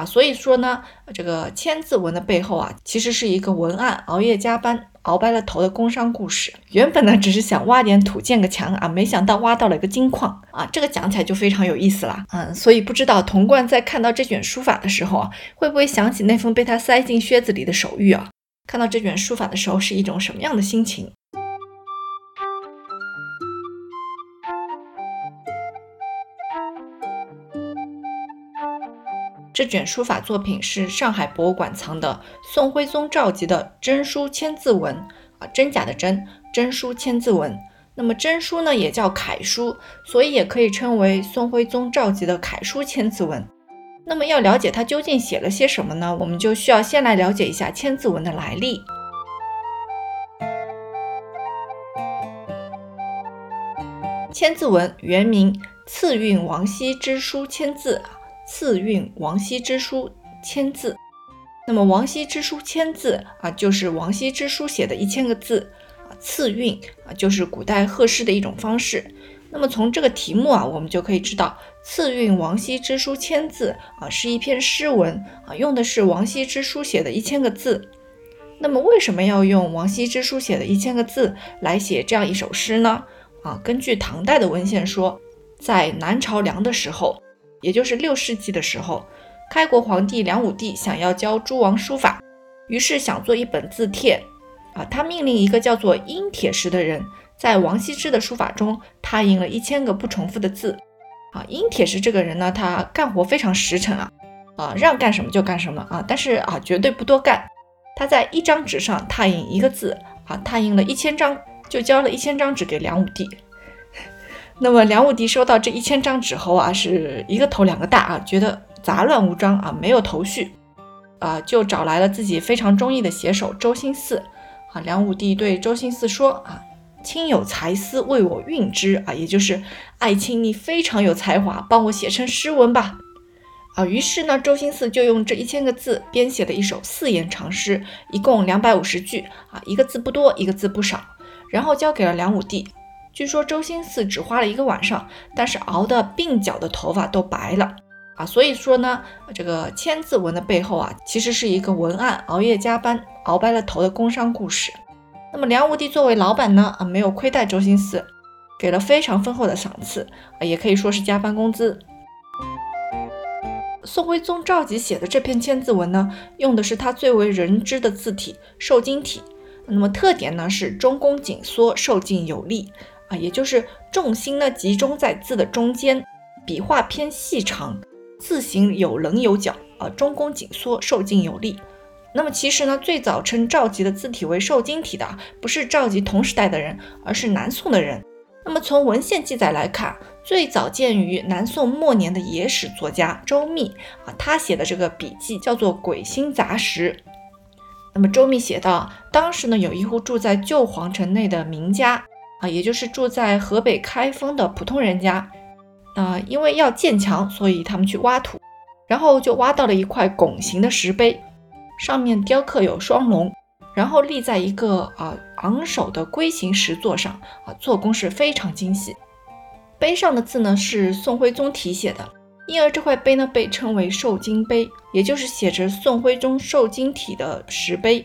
啊，所以说呢，这个千字文的背后啊，其实是一个文案熬夜加班熬白了头的工伤故事。原本呢，只是想挖点土建个墙啊，没想到挖到了一个金矿啊，这个讲起来就非常有意思了。嗯，所以不知道童贯在看到这卷书法的时候啊，会不会想起那封被他塞进靴子里的手谕啊？看到这卷书法的时候是一种什么样的心情？这卷书法作品是上海博物馆藏的宋徽宗赵佶的真书千字文啊，真假的真，真书千字文。那么真书呢也叫楷书，所以也可以称为宋徽宗赵佶的楷书千字文。那么要了解它究竟写了些什么呢？我们就需要先来了解一下千字文的来历。千字文原名赐运王羲之书千字。赐运王羲之书千字，那么王羲之书千字啊，就是王羲之书写的一千个字啊。赐运啊，就是古代贺诗的一种方式。那么从这个题目啊，我们就可以知道，赐运王羲之书千字啊，是一篇诗文啊，用的是王羲之书写的一千个字。那么为什么要用王羲之书写的一千个字来写这样一首诗呢？啊，根据唐代的文献说，在南朝梁的时候。也就是六世纪的时候，开国皇帝梁武帝想要教诸王书法，于是想做一本字帖啊。他命令一个叫做殷铁石的人，在王羲之的书法中拓印了一千个不重复的字啊。殷铁石这个人呢，他干活非常实诚啊，啊，让干什么就干什么啊，但是啊，绝对不多干。他在一张纸上拓印一个字啊，拓印了一千张，就交了一千张纸给梁武帝。那么梁武帝收到这一千张纸后啊，是一个头两个大啊，觉得杂乱无章啊，没有头绪啊，就找来了自己非常中意的写手周兴嗣啊。梁武帝对周兴嗣说啊：“卿有才思，为我运之啊，也就是爱卿你非常有才华，帮我写成诗文吧。”啊，于是呢，周兴嗣就用这一千个字编写了一首四言长诗，一共两百五十句啊，一个字不多，一个字不少，然后交给了梁武帝。据说周兴嗣只花了一个晚上，但是熬的鬓角的头发都白了啊！所以说呢，这个千字文的背后啊，其实是一个文案熬夜加班熬白了头的工伤故事。那么梁武帝作为老板呢，啊，没有亏待周兴嗣，给了非常丰厚的赏赐啊，也可以说是加班工资。宋徽宗赵佶写的这篇千字文呢，用的是他最为人知的字体瘦金体，那么特点呢是中宫紧缩，瘦劲有力。啊，也就是重心呢集中在字的中间，笔画偏细长，字形有棱有角，啊，中宫紧缩，瘦劲有力。那么其实呢，最早称赵佶的字体为瘦金体的，不是赵佶同时代的人，而是南宋的人。那么从文献记载来看，最早见于南宋末年的野史作家周密啊，他写的这个笔记叫做《鬼星杂识》。那么周密写道，当时呢有一户住在旧皇城内的名家。啊，也就是住在河北开封的普通人家，啊，因为要建墙，所以他们去挖土，然后就挖到了一块拱形的石碑，上面雕刻有双龙，然后立在一个啊昂首的龟形石座上，啊，做工是非常精细。碑上的字呢是宋徽宗题写的，因而这块碑呢被称为瘦金碑，也就是写着宋徽宗瘦金体的石碑。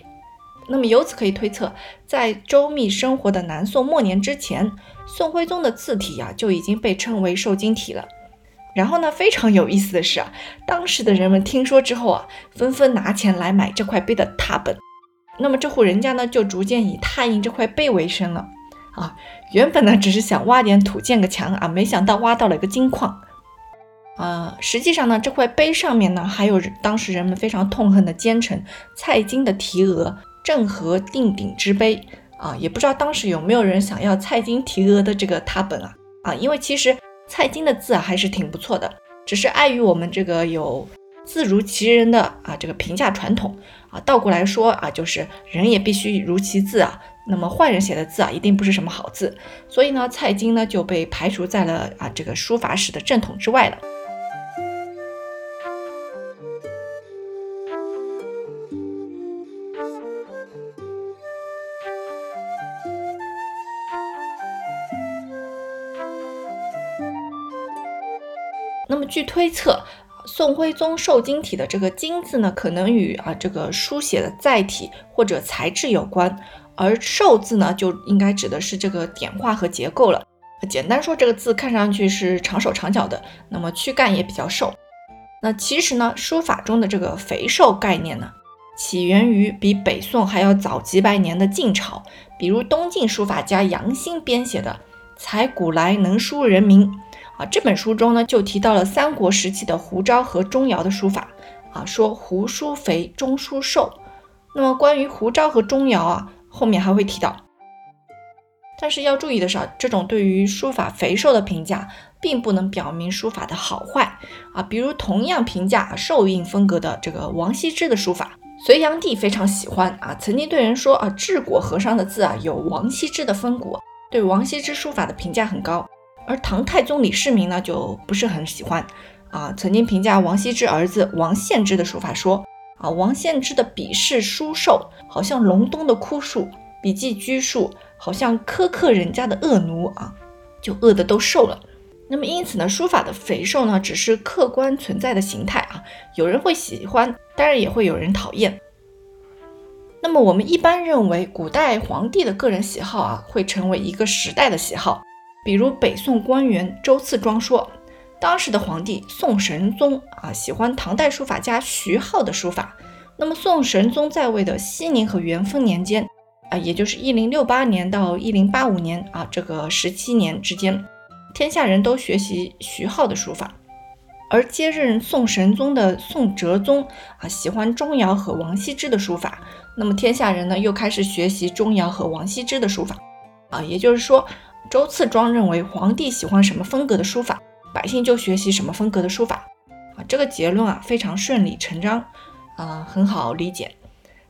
那么由此可以推测，在周密生活的南宋末年之前，宋徽宗的字体呀就已经被称为瘦金体了。然后呢，非常有意思的是啊，当时的人们听说之后啊，纷纷拿钱来买这块碑的拓本。那么这户人家呢，就逐渐以拓印这块碑为生了。啊，原本呢只是想挖点土建个墙啊，没想到挖到了一个金矿。啊，实际上呢，这块碑上面呢还有当时人们非常痛恨的奸臣蔡京的题额。正和定鼎之碑啊，也不知道当时有没有人想要蔡京题额的这个拓本啊啊，因为其实蔡京的字啊还是挺不错的，只是碍于我们这个有字如其人的啊这个评价传统啊，倒过来说啊，就是人也必须如其字啊，那么坏人写的字啊一定不是什么好字，所以呢，蔡京呢就被排除在了啊这个书法史的正统之外了。据推测，宋徽宗瘦金体的这个“金”字呢，可能与啊这个书写的载体或者材质有关，而“瘦”字呢，就应该指的是这个点画和结构了。简单说，这个字看上去是长手长脚的，那么躯干也比较瘦。那其实呢，书法中的这个肥瘦概念呢，起源于比北宋还要早几百年的晋朝，比如东晋书法家杨兴编写的《才古来能书人名》。啊，这本书中呢，就提到了三国时期的胡昭和钟繇的书法。啊，说胡书肥，钟书瘦。那么关于胡昭和钟繇啊，后面还会提到。但是要注意的是啊，这种对于书法肥瘦的评价，并不能表明书法的好坏。啊，比如同样评价瘦印风格的这个王羲之的书法，隋炀帝非常喜欢啊，曾经对人说啊，治国和尚的字啊，有王羲之的风骨，对王羲之书法的评价很高。而唐太宗李世民呢，就不是很喜欢啊。曾经评价王羲之儿子王献之的书法说啊，王献之的笔势疏瘦，好像隆冬的枯树；笔迹拘束，好像苛刻人家的恶奴啊，就饿的都瘦了。那么因此呢，书法的肥瘦呢，只是客观存在的形态啊。有人会喜欢，当然也会有人讨厌。那么我们一般认为，古代皇帝的个人喜好啊，会成为一个时代的喜好。比如北宋官员周次庄说，当时的皇帝宋神宗啊喜欢唐代书法家徐浩的书法。那么宋神宗在位的熙宁和元丰年间啊，也就是一零六八年到一零八五年啊这个十七年之间，天下人都学习徐浩的书法。而接任宋神宗的宋哲宗啊喜欢钟繇和王羲之的书法，那么天下人呢又开始学习钟繇和王羲之的书法啊，也就是说。周次庄认为，皇帝喜欢什么风格的书法，百姓就学习什么风格的书法。啊，这个结论啊非常顺理成章，啊很好理解。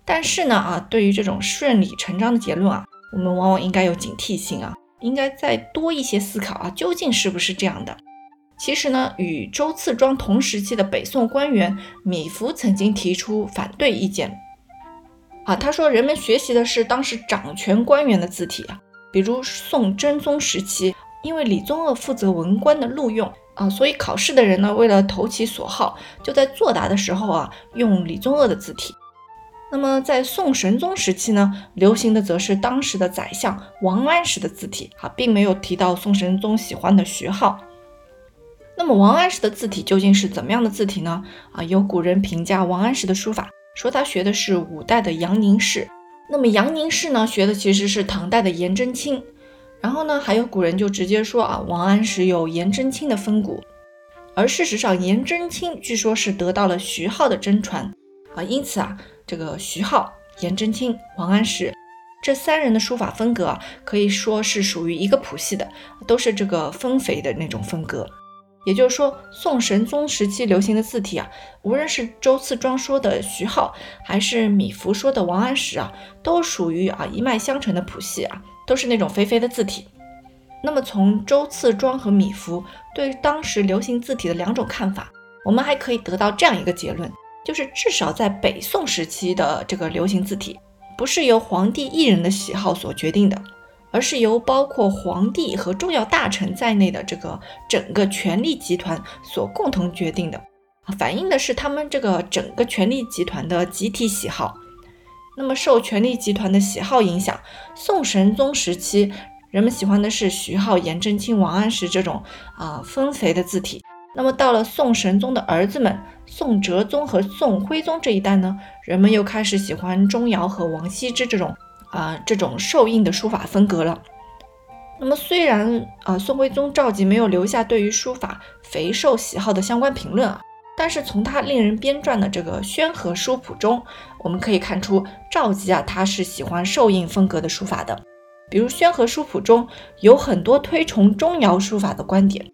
但是呢，啊对于这种顺理成章的结论啊，我们往往应该有警惕性啊，应该再多一些思考啊，究竟是不是这样的？其实呢，与周次庄同时期的北宋官员米芾曾经提出反对意见。啊，他说人们学习的是当时掌权官员的字体啊。比如宋真宗时期，因为李宗鄂负责文官的录用啊，所以考试的人呢，为了投其所好，就在作答的时候啊，用李宗鄂的字体。那么在宋神宗时期呢，流行的则是当时的宰相王安石的字体啊，并没有提到宋神宗喜欢的徐浩。那么王安石的字体究竟是怎么样的字体呢？啊，有古人评价王安石的书法，说他学的是五代的杨凝式。那么杨凝式呢，学的其实是唐代的颜真卿，然后呢，还有古人就直接说啊，王安石有颜真卿的风骨，而事实上，颜真卿据说是得到了徐浩的真传。啊，因此啊，这个徐浩、颜真卿、王安石这三人的书法风格啊，可以说是属于一个谱系的，都是这个丰肥的那种风格。也就是说，宋神宗时期流行的字体啊，无论是周次庄说的徐浩，还是米芾说的王安石啊，都属于啊一脉相承的谱系啊，都是那种肥肥的字体。那么从周次庄和米芾对当时流行字体的两种看法，我们还可以得到这样一个结论，就是至少在北宋时期的这个流行字体，不是由皇帝一人的喜好所决定的。而是由包括皇帝和重要大臣在内的这个整个权力集团所共同决定的，反映的是他们这个整个权力集团的集体喜好。那么受权力集团的喜好影响，宋神宗时期人们喜欢的是徐浩、颜真卿、王安石这种啊丰肥的字体。那么到了宋神宗的儿子们宋哲宗和宋徽宗这一代呢，人们又开始喜欢钟繇和王羲之这种。啊，这种受印的书法风格了。那么虽然啊，宋徽宗赵佶没有留下对于书法肥瘦喜好的相关评论啊，但是从他令人编撰的这个《宣和书谱》中，我们可以看出赵佶啊，他是喜欢受印风格的书法的。比如《宣和书谱》中有很多推崇钟繇书法的观点。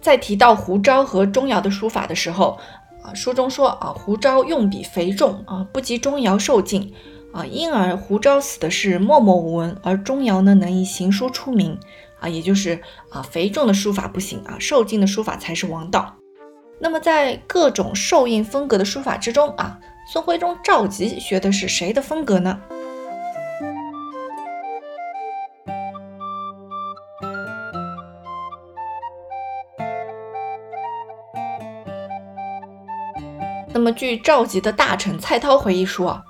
在提到胡昭和钟繇的书法的时候啊，书中说啊，胡昭用笔肥重啊，不及钟繇受劲。啊，因而胡昭死的是默默无闻，而钟繇呢能以行书出名啊，也就是啊肥重的书法不行啊，瘦劲的书法才是王道。那么在各种瘦印风格的书法之中啊，宋徽宗赵佶学的是谁的风格呢？那么据赵佶的大臣蔡涛回忆说，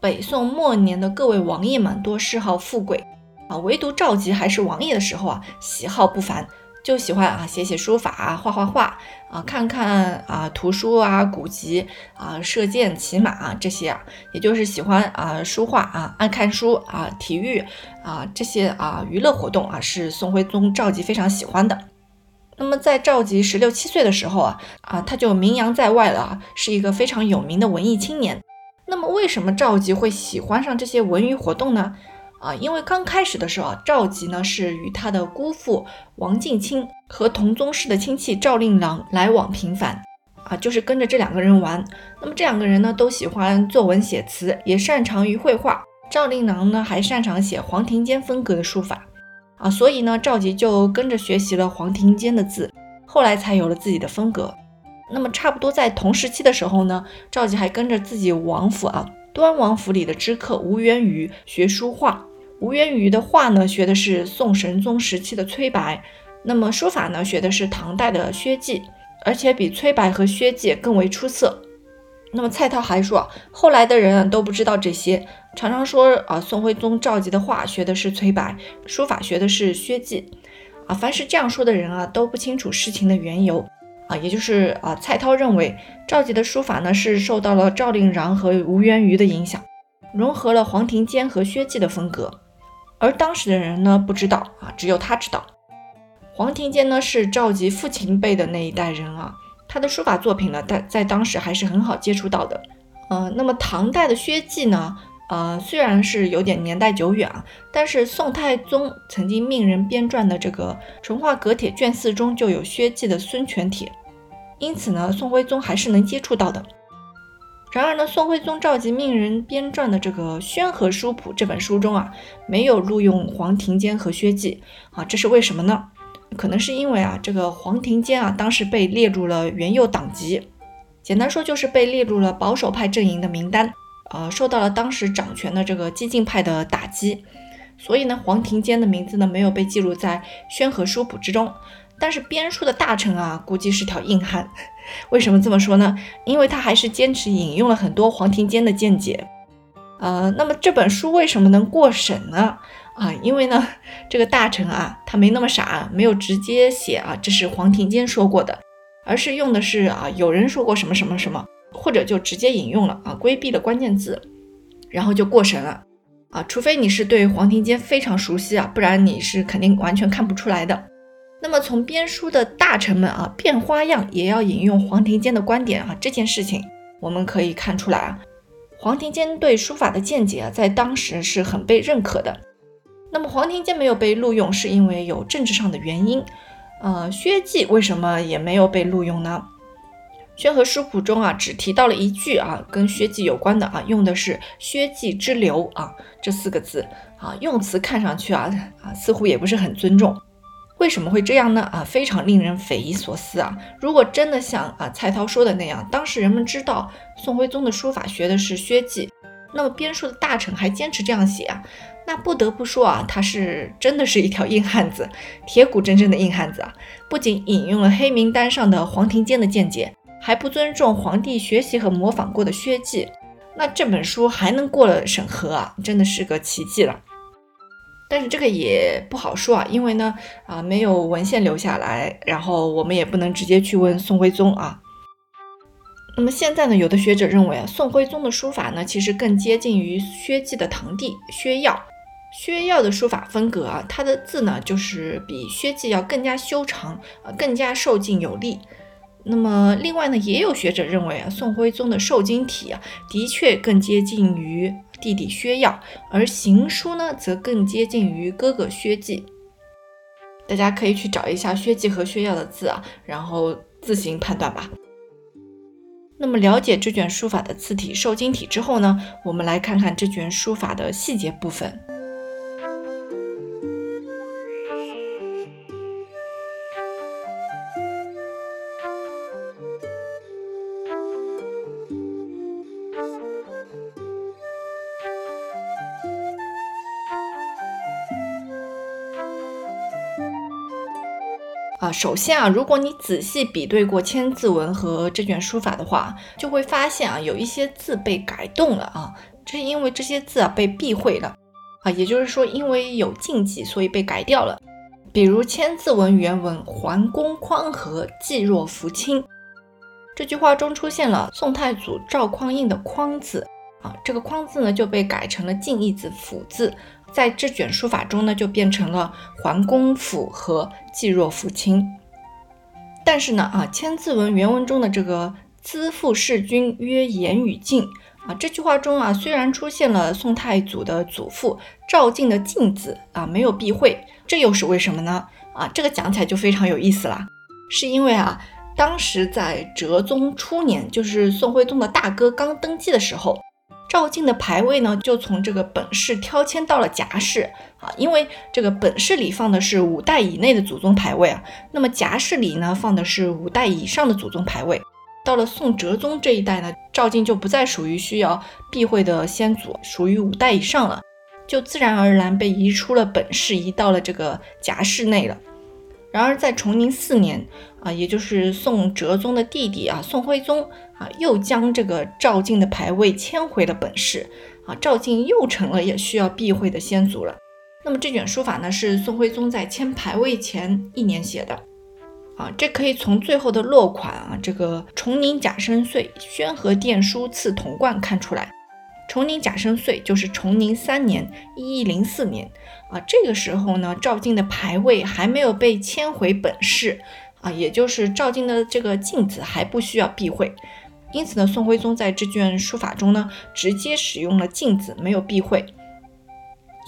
北宋末年的各位王爷们多嗜好富贵啊，唯独赵佶还是王爷的时候啊，喜好不凡。就喜欢啊写写书法啊画画画啊看看啊图书啊古籍啊射箭骑马啊这些啊，也就是喜欢啊书画啊爱看书啊体育啊这些啊娱乐活动啊是宋徽宗赵佶非常喜欢的。那么在赵佶十六七岁的时候啊啊他就名扬在外了，是一个非常有名的文艺青年。那么为什么赵佶会喜欢上这些文娱活动呢？啊，因为刚开始的时候啊，赵佶呢是与他的姑父王敬清和同宗室的亲戚赵令郎来往频繁，啊，就是跟着这两个人玩。那么这两个人呢都喜欢作文写词，也擅长于绘画。赵令郎呢还擅长写黄庭坚风格的书法，啊，所以呢赵佶就跟着学习了黄庭坚的字，后来才有了自己的风格。那么差不多在同时期的时候呢，赵佶还跟着自己王府啊端王府里的知客吴元瑜学书画。吴元瑜的画呢，学的是宋神宗时期的崔白；那么书法呢，学的是唐代的薛稷，而且比崔白和薛稷更为出色。那么蔡涛还说，后来的人都不知道这些，常常说啊，宋徽宗赵佶的画学的是崔白，书法学的是薛稷。啊，凡是这样说的人啊，都不清楚事情的缘由。啊，也就是啊，蔡涛认为赵佶的书法呢，是受到了赵令禳和吴元瑜的影响，融合了黄庭坚和薛稷的风格。而当时的人呢，不知道啊，只有他知道。黄庭坚呢是赵佶父亲辈的那一代人啊，他的书法作品呢，在在当时还是很好接触到的。嗯，那么唐代的薛稷呢，呃，虽然是有点年代久远啊，但是宋太宗曾经命人编撰的这个《淳化阁帖》卷四中就有薛稷的《孙权帖》，因此呢，宋徽宗还是能接触到的。然而呢，宋徽宗召集命人编撰的这个《宣和书谱》这本书中啊，没有录用黄庭坚和薛稷啊，这是为什么呢？可能是因为啊，这个黄庭坚啊，当时被列入了元佑党籍，简单说就是被列入了保守派阵营的名单，呃，受到了当时掌权的这个激进派的打击，所以呢，黄庭坚的名字呢没有被记录在《宣和书谱》之中。但是编书的大臣啊，估计是条硬汉。为什么这么说呢？因为他还是坚持引用了很多黄庭坚的见解。呃，那么这本书为什么能过审呢？啊，因为呢，这个大臣啊，他没那么傻，没有直接写啊，这是黄庭坚说过的，而是用的是啊，有人说过什么什么什么，或者就直接引用了啊，规避了关键字，然后就过审了。啊，除非你是对黄庭坚非常熟悉啊，不然你是肯定完全看不出来的。那么从编书的大臣们啊变花样也要引用黄庭坚的观点啊这件事情，我们可以看出来啊，黄庭坚对书法的见解啊在当时是很被认可的。那么黄庭坚没有被录用，是因为有政治上的原因。呃，薛稷为什么也没有被录用呢？《宣和书谱》中啊只提到了一句啊跟薛稷有关的啊，用的是“薛稷之流”啊这四个字啊，用词看上去啊啊似乎也不是很尊重。为什么会这样呢？啊，非常令人匪夷所思啊！如果真的像啊蔡涛说的那样，当时人们知道宋徽宗的书法学的是薛稷，那么编书的大臣还坚持这样写啊，那不得不说啊，他是真的是一条硬汉子，铁骨铮铮的硬汉子啊！不仅引用了黑名单上的黄庭坚的见解，还不尊重皇帝学习和模仿过的薛稷，那这本书还能过了审核啊，真的是个奇迹了。但是这个也不好说啊，因为呢，啊没有文献留下来，然后我们也不能直接去问宋徽宗啊。那么现在呢，有的学者认为啊，宋徽宗的书法呢，其实更接近于薛稷的堂弟薛曜。薛曜的书法风格啊，他的字呢，就是比薛稷要更加修长啊，更加瘦劲有力。那么另外呢，也有学者认为啊，宋徽宗的瘦金体啊，的确更接近于。弟弟薛曜，而行书呢，则更接近于哥哥薛稷。大家可以去找一下薛稷和薛曜的字啊，然后自行判断吧。那么了解这卷书法的字体瘦金体之后呢，我们来看看这卷书法的细节部分。首先啊，如果你仔细比对过《千字文》和这卷书法的话，就会发现啊，有一些字被改动了啊，这是因为这些字啊被避讳了啊，也就是说，因为有禁忌，所以被改掉了。比如《千字文》原文“桓公匡和，济若扶倾”，这句话中出现了宋太祖赵匡胤的“匡”字啊，这个“匡”字呢就被改成了近义字“辅”字。在这卷书法中呢，就变成了桓公辅和济若扶倾。但是呢，啊，《千字文》原文中的这个“资父弑君，曰言语敬”啊，这句话中啊，虽然出现了宋太祖的祖父赵敬的敬字啊，没有避讳，这又是为什么呢？啊，这个讲起来就非常有意思了，是因为啊，当时在哲宗初年，就是宋徽宗的大哥刚登基的时候。赵晋的牌位呢，就从这个本市挑迁到了贾氏啊，因为这个本市里放的是五代以内的祖宗牌位啊，那么贾氏里呢放的是五代以上的祖宗牌位。到了宋哲宗这一代呢，赵晋就不再属于需要避讳的先祖，属于五代以上了，就自然而然被移出了本市，移到了这个贾氏内了。然而在崇宁四年啊，也就是宋哲宗的弟弟啊，宋徽宗啊，又将这个赵晋的牌位迁回了本市啊，赵晋又成了也需要避讳的先祖了。那么这卷书法呢，是宋徽宗在迁牌位前一年写的啊，这可以从最后的落款啊，这个崇宁甲申岁宣和殿书赐铜冠看出来。崇宁甲申岁就是崇宁三年（一一零四年）啊，这个时候呢，赵晋的牌位还没有被迁回本市啊，也就是赵晋的这个晋字还不需要避讳，因此呢，宋徽宗在这卷书法中呢，直接使用了晋字，没有避讳。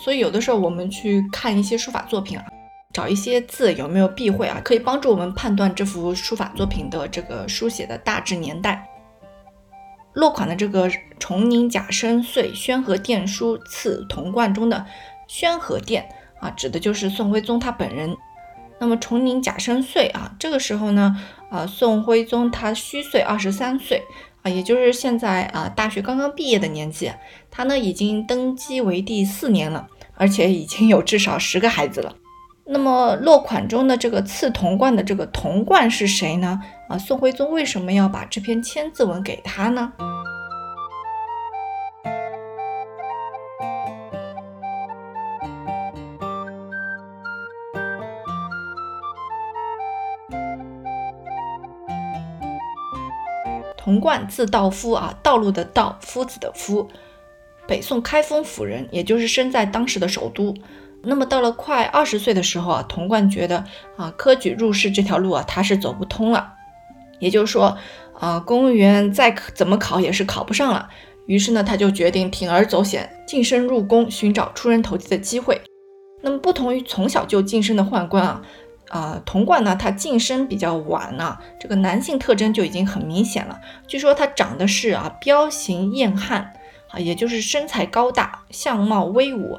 所以有的时候我们去看一些书法作品啊，找一些字有没有避讳啊，可以帮助我们判断这幅书法作品的这个书写的大致年代。落款的这个崇宁甲申岁宣和殿书赐铜冠中的宣和殿啊，指的就是宋徽宗他本人。那么崇宁甲申岁啊，这个时候呢，啊，宋徽宗他虚岁二十三岁啊，也就是现在啊大学刚刚毕业的年纪。他呢已经登基为第四年了，而且已经有至少十个孩子了。那么落款中的这个赐铜冠的这个铜冠是谁呢？啊，宋徽宗为什么要把这篇千字文给他呢？童贯字道夫啊，道路的道，夫子的夫，北宋开封府人，也就是生在当时的首都。那么到了快二十岁的时候啊，童贯觉得啊，科举入仕这条路啊，他是走不通了。也就是说，啊，公务员再怎么考也是考不上了。于是呢，他就决定铤而走险，晋升入宫，寻找出人头地的机会。那么，不同于从小就晋升的宦官啊，啊，童贯呢，他晋升比较晚呢，这个男性特征就已经很明显了。据说他长得是啊，彪形燕汉啊，也就是身材高大，相貌威武，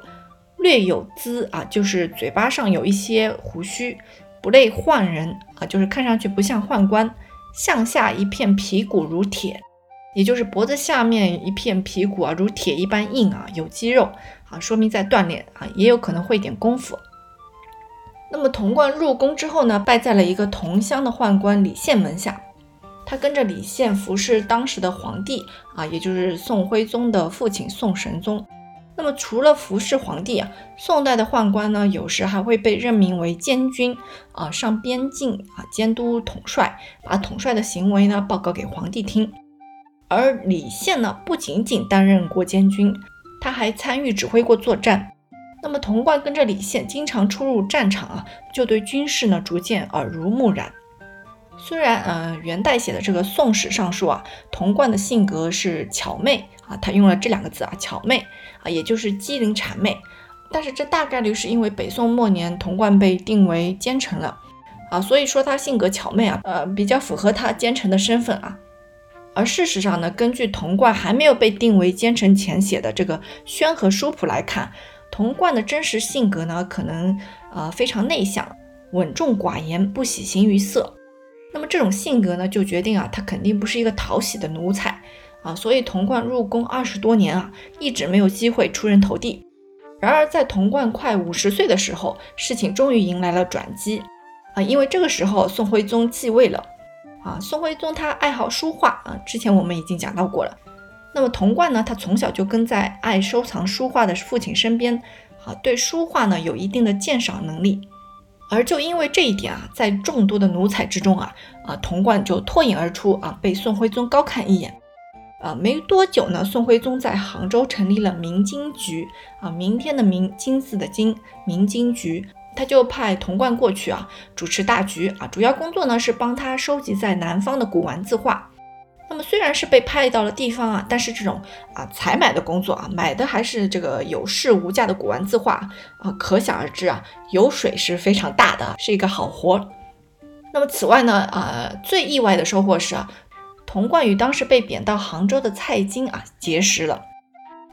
略有姿啊，就是嘴巴上有一些胡须，不类宦人啊，就是看上去不像宦官。向下一片皮骨如铁，也就是脖子下面一片皮骨啊，如铁一般硬啊，有肌肉啊，说明在锻炼啊，也有可能会点功夫。那么童贯入宫之后呢，拜在了一个同乡的宦官李宪门下，他跟着李宪服侍当时的皇帝啊，也就是宋徽宗的父亲宋神宗。那么除了服侍皇帝啊，宋代的宦官呢，有时还会被任命为监军啊，上边境啊，监督统帅，把统帅的行为呢报告给皇帝听。而李宪呢，不仅仅担任过监军，他还参与指挥过作战。那么童贯跟着李宪经常出入战场啊，就对军事呢逐渐耳濡目染。虽然呃元代写的这个《宋史》上说啊，童贯的性格是巧媚啊，他用了这两个字啊，巧媚啊，也就是机灵谄媚。但是这大概率是因为北宋末年童贯被定为奸臣了啊，所以说他性格巧媚啊，呃比较符合他奸臣的身份啊。而事实上呢，根据童贯还没有被定为奸臣前写的这个《宣和书谱》来看，童贯的真实性格呢，可能呃非常内向、稳重寡言，不喜形于色。那么这种性格呢，就决定啊，他肯定不是一个讨喜的奴才啊，所以童贯入宫二十多年啊，一直没有机会出人头地。然而在童贯快五十岁的时候，事情终于迎来了转机啊，因为这个时候宋徽宗继位了。啊，宋徽宗他爱好书画啊，之前我们已经讲到过了。那么童贯呢，他从小就跟在爱收藏书画的父亲身边，啊，对书画呢有一定的鉴赏能力。而就因为这一点啊，在众多的奴才之中啊，啊，童贯就脱颖而出啊，被宋徽宗高看一眼。啊，没多久呢，宋徽宗在杭州成立了明经局啊，明天的明，金字的金，明经局。他就派童贯过去啊，主持大局啊，主要工作呢是帮他收集在南方的古玩字画。那么虽然是被派到了地方啊，但是这种啊采买的工作啊，买的还是这个有市无价的古玩字画啊，可想而知啊，油水是非常大的，是一个好活。那么此外呢，啊最意外的收获是啊，童贯与当时被贬到杭州的蔡京啊结识了。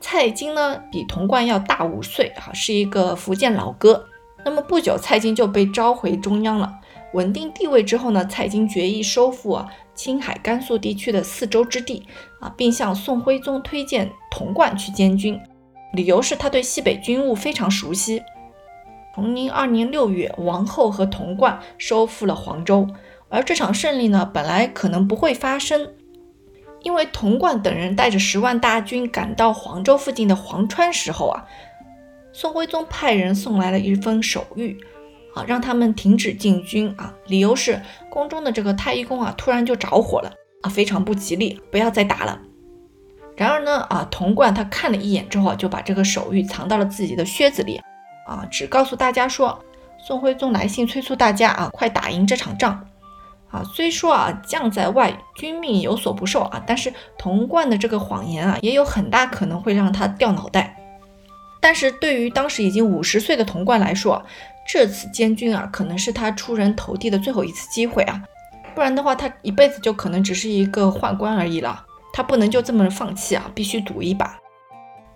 蔡京呢比童贯要大五岁啊，是一个福建老哥。那么不久，蔡京就被召回中央了。稳定地位之后呢，蔡京决意收复啊青海、甘肃地区的四州之地啊，并向宋徽宗推荐童贯去监军，理由是他对西北军务非常熟悉。崇宁二年六月，王后和童贯收复了黄州，而这场胜利呢，本来可能不会发生，因为童贯等人带着十万大军赶到黄州附近的黄川时候啊。宋徽宗派人送来了一封手谕，啊，让他们停止进军啊，理由是宫中的这个太医宫啊，突然就着火了啊，非常不吉利，不要再打了。然而呢，啊，童贯他看了一眼之后，就把这个手谕藏到了自己的靴子里，啊，只告诉大家说，宋徽宗来信催促大家啊，快打赢这场仗。啊，虽说啊，将在外，君命有所不受啊，但是童贯的这个谎言啊，也有很大可能会让他掉脑袋。但是对于当时已经五十岁的童贯来说，这次监军啊，可能是他出人头地的最后一次机会啊，不然的话，他一辈子就可能只是一个宦官而已了。他不能就这么放弃啊，必须赌一把。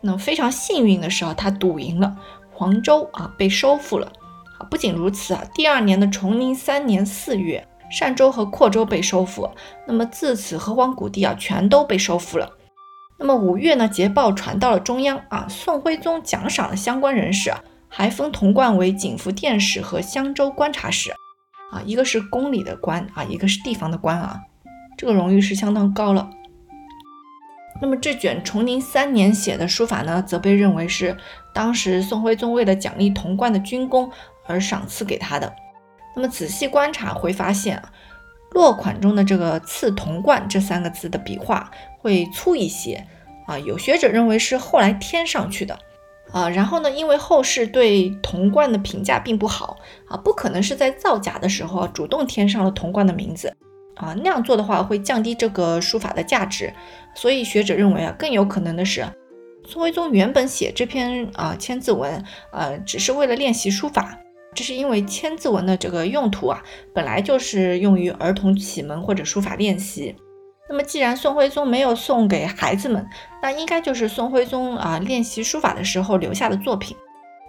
那非常幸运的是啊，他赌赢了，黄州啊被收复了。啊，不仅如此啊，第二年的崇宁三年四月，善州和阔州被收复，那么自此河湟谷地啊全都被收复了。那么五月呢，捷报传到了中央啊，宋徽宗奖赏了相关人士，还封童贯为景福殿使和襄州观察使，啊，一个是宫里的官啊，一个是地方的官啊，这个荣誉是相当高了。那么这卷崇宁三年写的书法呢，则被认为是当时宋徽宗为了奖励童贯的军功而赏赐给他的。那么仔细观察会发现啊。落款中的这个“赐童贯”这三个字的笔画会粗一些啊，有学者认为是后来添上去的啊。然后呢，因为后世对童贯的评价并不好啊，不可能是在造假的时候主动添上了童贯的名字啊，那样做的话会降低这个书法的价值。所以学者认为啊，更有可能的是，宋徽宗原本写这篇啊千字文，呃，只是为了练习书法。这是因为千字文的这个用途啊，本来就是用于儿童启蒙或者书法练习。那么既然宋徽宗没有送给孩子们，那应该就是宋徽宗啊练习书法的时候留下的作品。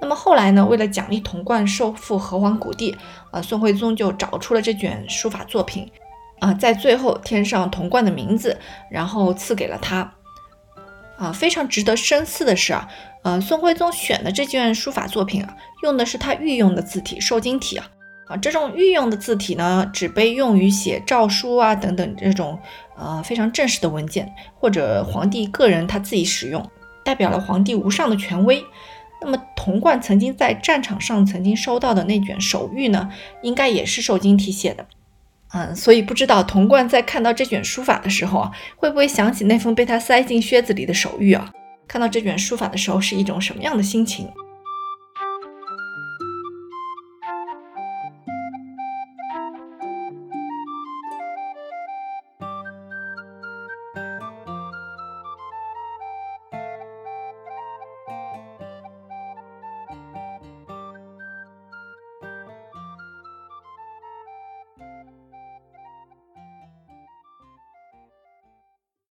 那么后来呢，为了奖励童贯收复河湟谷地，啊，宋徽宗就找出了这卷书法作品，啊，在最后添上童贯的名字，然后赐给了他。啊，非常值得深思的是啊。呃，宋徽宗选的这卷书法作品啊，用的是他御用的字体瘦金体啊，啊，这种御用的字体呢，只被用于写诏书啊等等这种呃非常正式的文件，或者皇帝个人他自己使用，代表了皇帝无上的权威。那么童贯曾经在战场上曾经收到的那卷手谕呢，应该也是瘦金体写的，嗯，所以不知道童贯在看到这卷书法的时候啊，会不会想起那封被他塞进靴子里的手谕啊？看到这卷书法的时候是一种什么样的心情？